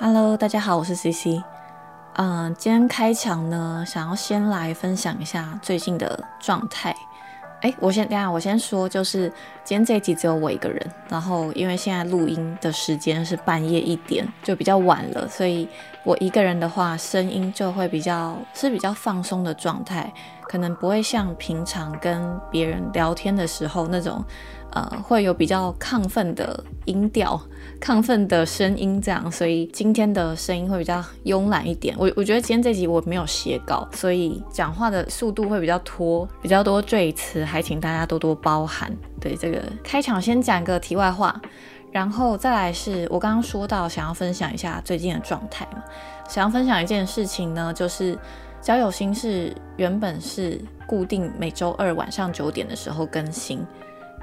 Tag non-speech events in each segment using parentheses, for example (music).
Hello，大家好，我是 CC。嗯，今天开场呢，想要先来分享一下最近的状态。哎，我先等下，我先说，就是今天这一集只有我一个人，然后因为现在录音的时间是半夜一点，就比较晚了，所以我一个人的话，声音就会比较是比较放松的状态，可能不会像平常跟别人聊天的时候那种。呃，会有比较亢奋的音调、亢奋的声音，这样，所以今天的声音会比较慵懒一点。我我觉得今天这集我没有写稿，所以讲话的速度会比较拖，比较多赘词，还请大家多多包涵。对这个开场先讲个题外话，然后再来是我刚刚说到想要分享一下最近的状态嘛，想要分享一件事情呢，就是交友心事原本是固定每周二晚上九点的时候更新。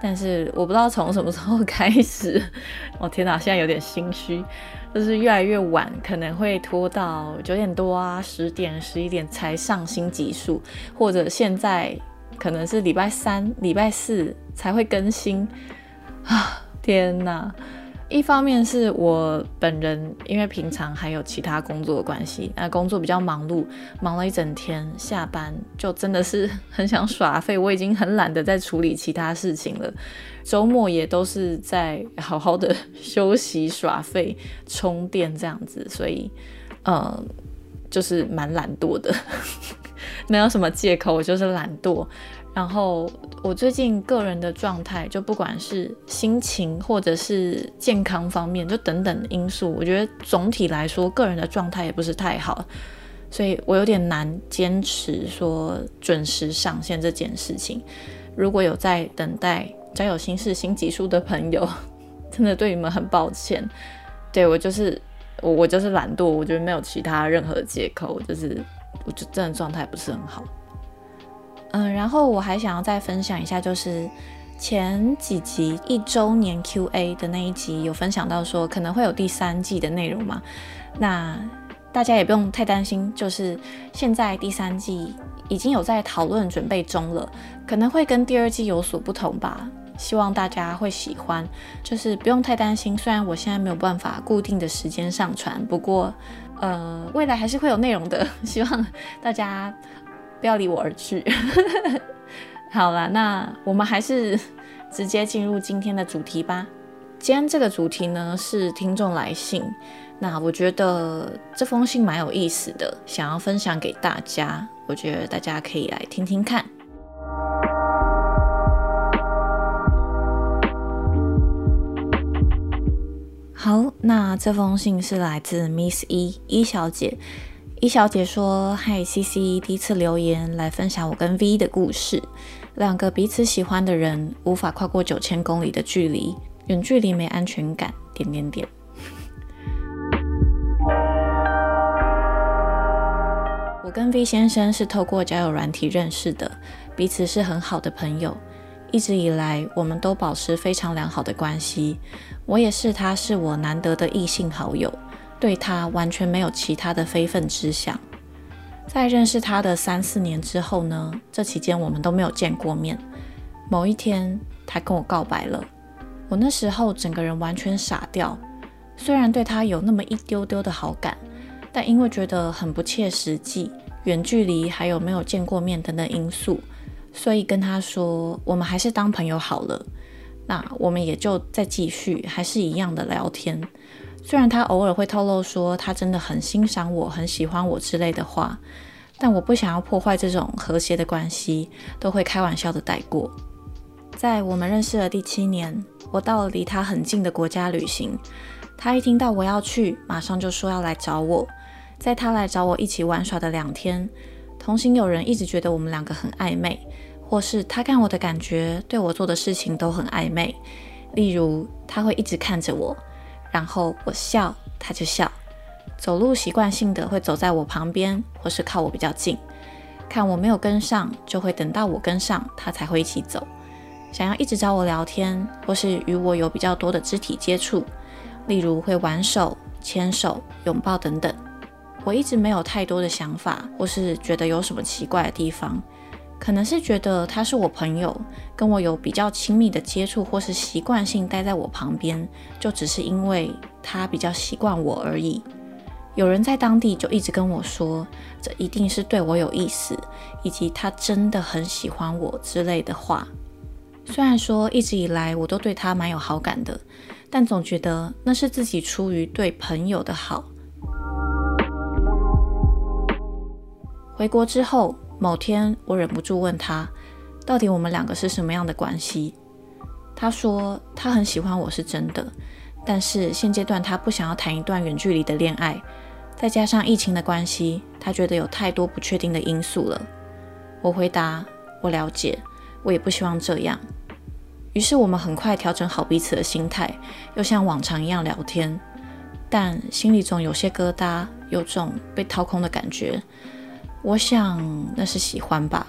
但是我不知道从什么时候开始，我 (laughs) 天哪，现在有点心虚，就是越来越晚，可能会拖到九点多啊、十点、十一点才上新集数，或者现在可能是礼拜三、礼拜四才会更新啊！天哪！一方面是我本人，因为平常还有其他工作的关系，那工作比较忙碌，忙了一整天，下班就真的是很想耍废。我已经很懒得在处理其他事情了，周末也都是在好好的休息、耍废、充电这样子，所以，呃，就是蛮懒惰的，没有什么借口，我就是懒惰。然后我最近个人的状态，就不管是心情或者是健康方面，就等等因素，我觉得总体来说个人的状态也不是太好，所以我有点难坚持说准时上线这件事情。如果有在等待交友心事新集数的朋友，(laughs) 真的对你们很抱歉。对我就是我我就是懒惰，我觉得没有其他任何借口，就是我就真的状态不是很好。嗯，然后我还想要再分享一下，就是前几集一周年 Q&A 的那一集有分享到说可能会有第三季的内容嘛？那大家也不用太担心，就是现在第三季已经有在讨论准备中了，可能会跟第二季有所不同吧。希望大家会喜欢，就是不用太担心。虽然我现在没有办法固定的时间上传，不过呃，未来还是会有内容的。(laughs) 希望大家。不要离我而去。(laughs) 好了，那我们还是直接进入今天的主题吧。今天这个主题呢是听众来信，那我觉得这封信蛮有意思的，想要分享给大家。我觉得大家可以来听听看。好，那这封信是来自 Miss 一一小姐。一小姐说：“嗨，C C，第一次留言来分享我跟 V 的故事。两个彼此喜欢的人无法跨过九千公里的距离，远距离没安全感。点点点。(laughs) 我跟 V 先生是透过交友软体认识的，彼此是很好的朋友。一直以来，我们都保持非常良好的关系。我也是他，是我难得的异性好友。”对他完全没有其他的非分之想。在认识他的三四年之后呢，这期间我们都没有见过面。某一天，他跟我告白了。我那时候整个人完全傻掉。虽然对他有那么一丢丢的好感，但因为觉得很不切实际，远距离还有没有见过面等等因素，所以跟他说，我们还是当朋友好了。那我们也就再继续，还是一样的聊天。虽然他偶尔会透露说他真的很欣赏我、很喜欢我之类的话，但我不想要破坏这种和谐的关系，都会开玩笑的带过。在我们认识的第七年，我到了离他很近的国家旅行，他一听到我要去，马上就说要来找我。在他来找我一起玩耍的两天，同行有人一直觉得我们两个很暧昧，或是他看我的感觉、对我做的事情都很暧昧。例如，他会一直看着我。然后我笑，他就笑；走路习惯性的会走在我旁边，或是靠我比较近。看我没有跟上，就会等到我跟上，他才会一起走。想要一直找我聊天，或是与我有比较多的肢体接触，例如会挽手、牵手、拥抱等等。我一直没有太多的想法，或是觉得有什么奇怪的地方。可能是觉得他是我朋友，跟我有比较亲密的接触，或是习惯性待在我旁边，就只是因为他比较习惯我而已。有人在当地就一直跟我说，这一定是对我有意思，以及他真的很喜欢我之类的话。虽然说一直以来我都对他蛮有好感的，但总觉得那是自己出于对朋友的好。回国之后，某天我忍不住问他，到底我们两个是什么样的关系？他说他很喜欢我是真的，但是现阶段他不想要谈一段远距离的恋爱。再加上疫情的关系，他觉得有太多不确定的因素了。我回答：我了解，我也不希望这样。于是我们很快调整好彼此的心态，又像往常一样聊天，但心里总有些疙瘩，有种被掏空的感觉。我想那是喜欢吧。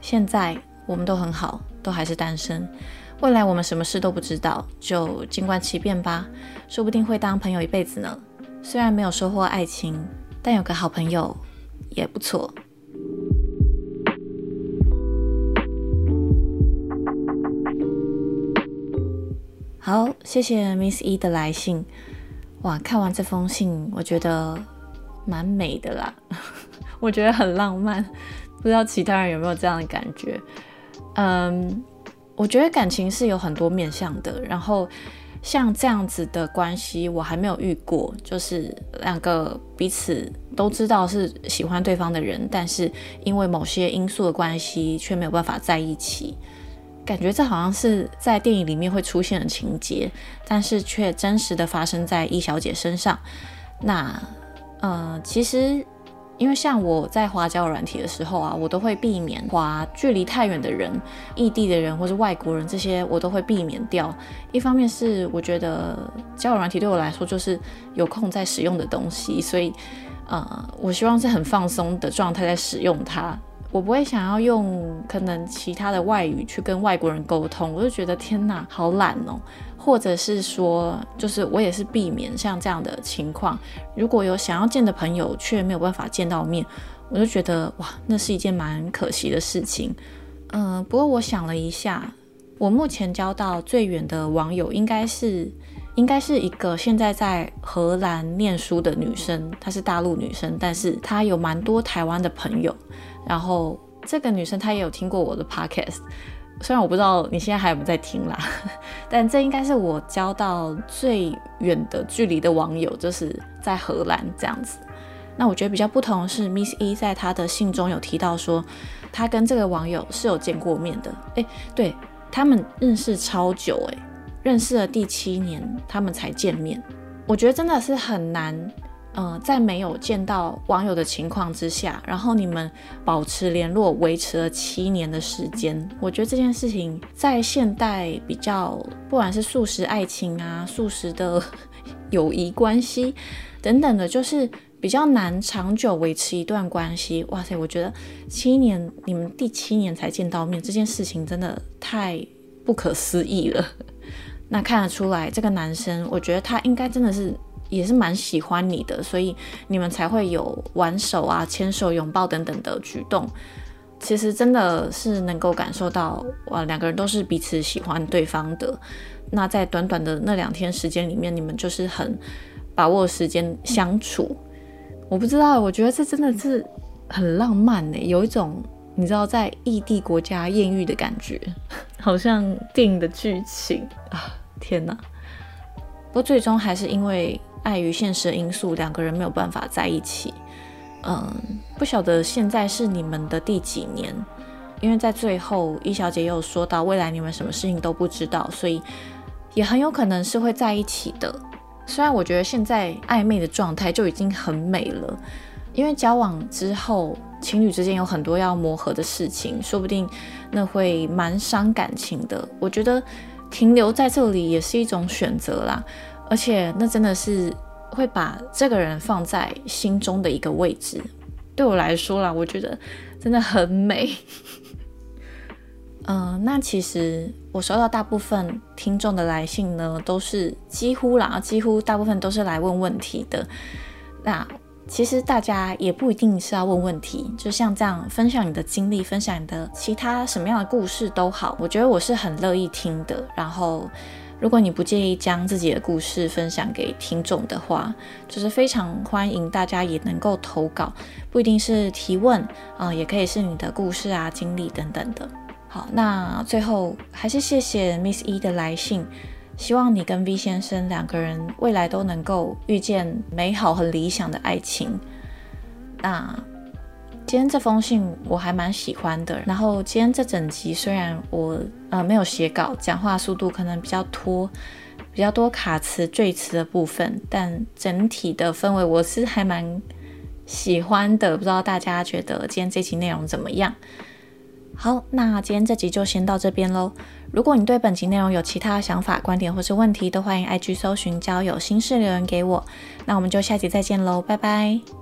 现在我们都很好，都还是单身。未来我们什么事都不知道，就静观其变吧。说不定会当朋友一辈子呢。虽然没有收获爱情，但有个好朋友也不错。好，谢谢 Miss E 的来信。哇，看完这封信，我觉得蛮美的啦，我觉得很浪漫。不知道其他人有没有这样的感觉？嗯，我觉得感情是有很多面向的，然后。像这样子的关系，我还没有遇过，就是两个彼此都知道是喜欢对方的人，但是因为某些因素的关系，却没有办法在一起。感觉这好像是在电影里面会出现的情节，但是却真实的发生在易小姐身上。那，呃，其实。因为像我在滑交友软体的时候啊，我都会避免滑距离太远的人、异地的人或是外国人这些，我都会避免掉。一方面是我觉得交友软体对我来说就是有空在使用的东西，所以呃，我希望是很放松的状态在使用它。我不会想要用可能其他的外语去跟外国人沟通，我就觉得天哪，好懒哦。或者是说，就是我也是避免像这样的情况。如果有想要见的朋友却没有办法见到面，我就觉得哇，那是一件蛮可惜的事情。嗯，不过我想了一下，我目前交到最远的网友应该是应该是一个现在在荷兰念书的女生，她是大陆女生，但是她有蛮多台湾的朋友。然后这个女生她也有听过我的 podcast。虽然我不知道你现在还有没有在听啦，(laughs) 但这应该是我交到最远的距离的网友，就是在荷兰这样子。那我觉得比较不同的是，Miss E 在她的信中有提到说，她跟这个网友是有见过面的。诶，对他们认识超久，诶，认识了第七年，他们才见面。我觉得真的是很难。嗯，在没有见到网友的情况之下，然后你们保持联络，维持了七年的时间，我觉得这件事情在现代比较，不管是素食爱情啊、素食的友谊关系等等的，就是比较难长久维持一段关系。哇塞，我觉得七年，你们第七年才见到面，这件事情真的太不可思议了。那看得出来，这个男生，我觉得他应该真的是。也是蛮喜欢你的，所以你们才会有挽手啊、牵手、拥抱等等的举动。其实真的是能够感受到，哇，两个人都是彼此喜欢对方的。那在短短的那两天时间里面，你们就是很把握时间相处。我不知道，我觉得这真的是很浪漫呢，有一种你知道在异地国家艳遇的感觉，(laughs) 好像电影的剧情啊！天哪！不过最终还是因为。碍于现实的因素，两个人没有办法在一起。嗯，不晓得现在是你们的第几年？因为在最后，易小姐又说到未来你们什么事情都不知道，所以也很有可能是会在一起的。虽然我觉得现在暧昧的状态就已经很美了，因为交往之后，情侣之间有很多要磨合的事情，说不定那会蛮伤感情的。我觉得停留在这里也是一种选择啦。而且那真的是会把这个人放在心中的一个位置。对我来说啦，我觉得真的很美。嗯，(laughs) 那其实我收到大部分听众的来信呢，都是几乎啦，几乎大部分都是来问问题的。那其实大家也不一定是要问问题，就像这样分享你的经历，分享你的其他什么样的故事都好，我觉得我是很乐意听的。然后，如果你不介意将自己的故事分享给听众的话，就是非常欢迎大家也能够投稿，不一定是提问啊，也可以是你的故事啊、经历等等的。好，那最后还是谢谢 Miss E 的来信。希望你跟 V 先生两个人未来都能够遇见美好和理想的爱情。那今天这封信我还蛮喜欢的。然后今天这整集虽然我呃没有写稿，讲话速度可能比较拖，比较多卡词赘词的部分，但整体的氛围我是还蛮喜欢的。不知道大家觉得今天这集内容怎么样？好，那今天这集就先到这边喽。如果你对本集内容有其他想法、观点或是问题，都欢迎 IG 搜寻交友心事留言给我。那我们就下集再见喽，拜拜。